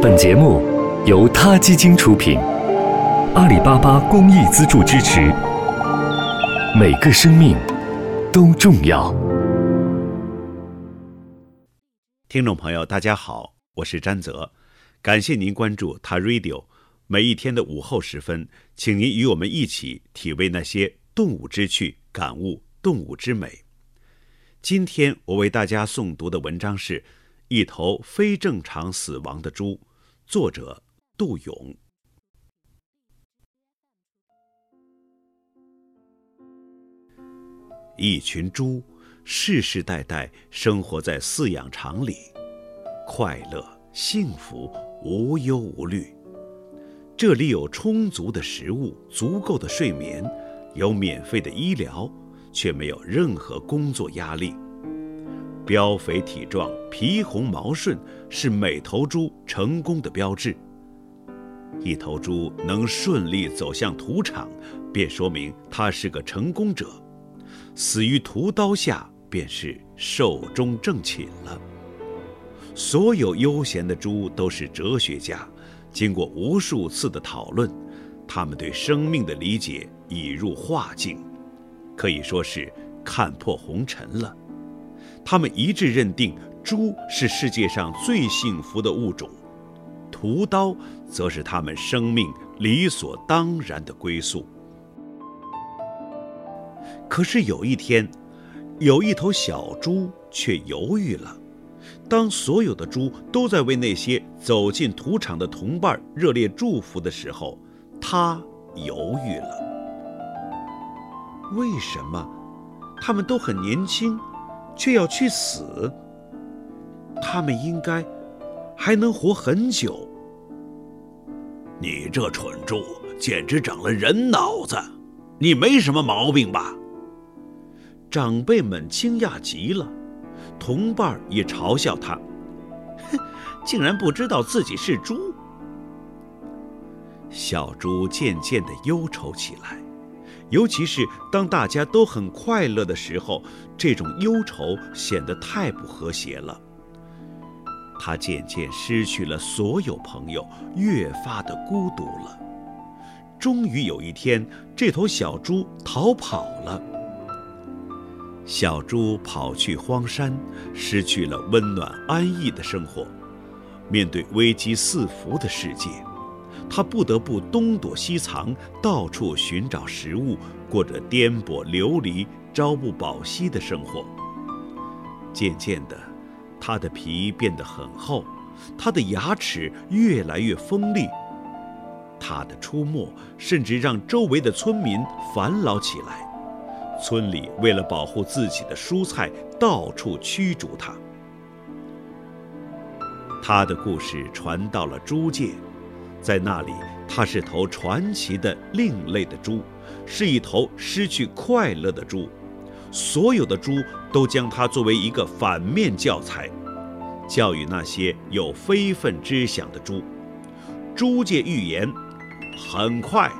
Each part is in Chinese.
本节目由他基金出品，阿里巴巴公益资助支持。每个生命都重要。听众朋友，大家好，我是詹泽，感谢您关注他 Radio。每一天的午后时分，请您与我们一起体味那些动物之趣，感悟动物之美。今天我为大家诵读的文章是《一头非正常死亡的猪》，作者杜勇。一群猪世世代代生活在饲养场里，快乐、幸福、无忧无虑。这里有充足的食物，足够的睡眠，有免费的医疗。却没有任何工作压力。膘肥体壮、皮红毛顺是每头猪成功的标志。一头猪能顺利走向屠场，便说明它是个成功者；死于屠刀下，便是寿终正寝了。所有悠闲的猪都是哲学家，经过无数次的讨论，他们对生命的理解已入化境。可以说是看破红尘了。他们一致认定，猪是世界上最幸福的物种，屠刀则是他们生命理所当然的归宿。可是有一天，有一头小猪却犹豫了。当所有的猪都在为那些走进屠场的同伴热烈祝福的时候，它犹豫了。为什么他们都很年轻，却要去死？他们应该还能活很久。你这蠢猪，简直长了人脑子！你没什么毛病吧？长辈们惊讶极了，同伴也嘲笑他：“哼，竟然不知道自己是猪。”小猪渐渐的忧愁起来。尤其是当大家都很快乐的时候，这种忧愁显得太不和谐了。他渐渐失去了所有朋友，越发的孤独了。终于有一天，这头小猪逃跑了。小猪跑去荒山，失去了温暖安逸的生活，面对危机四伏的世界。他不得不东躲西藏，到处寻找食物，过着颠簸流离、朝不保夕的生活。渐渐的，他的皮变得很厚，他的牙齿越来越锋利。他的出没甚至让周围的村民烦恼起来。村里为了保护自己的蔬菜，到处驱逐他。他的故事传到了猪界。在那里，它是头传奇的另类的猪，是一头失去快乐的猪。所有的猪都将它作为一个反面教材，教育那些有非分之想的猪。猪界预言：很快，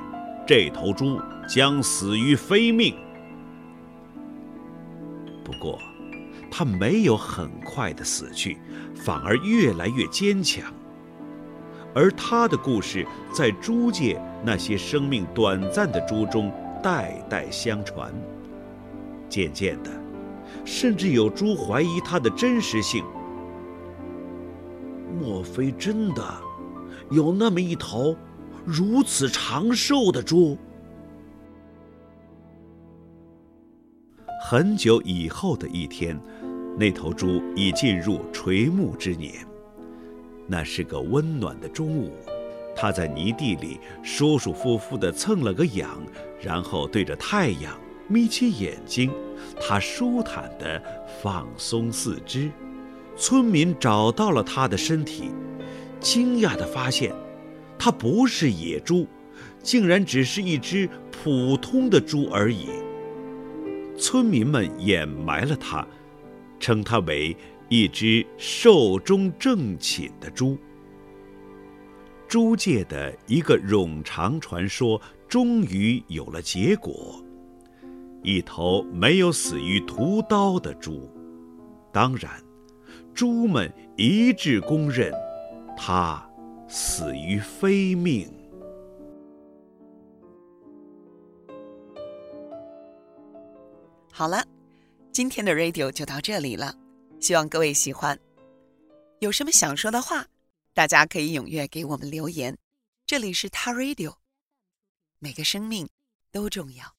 这头猪将死于非命。不过，它没有很快的死去，反而越来越坚强。而他的故事在猪界那些生命短暂的猪中代代相传。渐渐的，甚至有猪怀疑他的真实性。莫非真的有那么一头如此长寿的猪？很久以后的一天，那头猪已进入垂暮之年。那是个温暖的中午，他在泥地里舒舒服服地蹭了个痒，然后对着太阳眯起眼睛，他舒坦地放松四肢。村民找到了他的身体，惊讶地发现，他不是野猪，竟然只是一只普通的猪而已。村民们掩埋了他，称他为。一只寿终正寝的猪。猪界的一个冗长传说终于有了结果：一头没有死于屠刀的猪。当然，猪们一致公认，它死于非命。好了，今天的 radio 就到这里了，希望各位喜欢。有什么想说的话，大家可以踊跃给我们留言。这里是他 radio，每个生命都重要。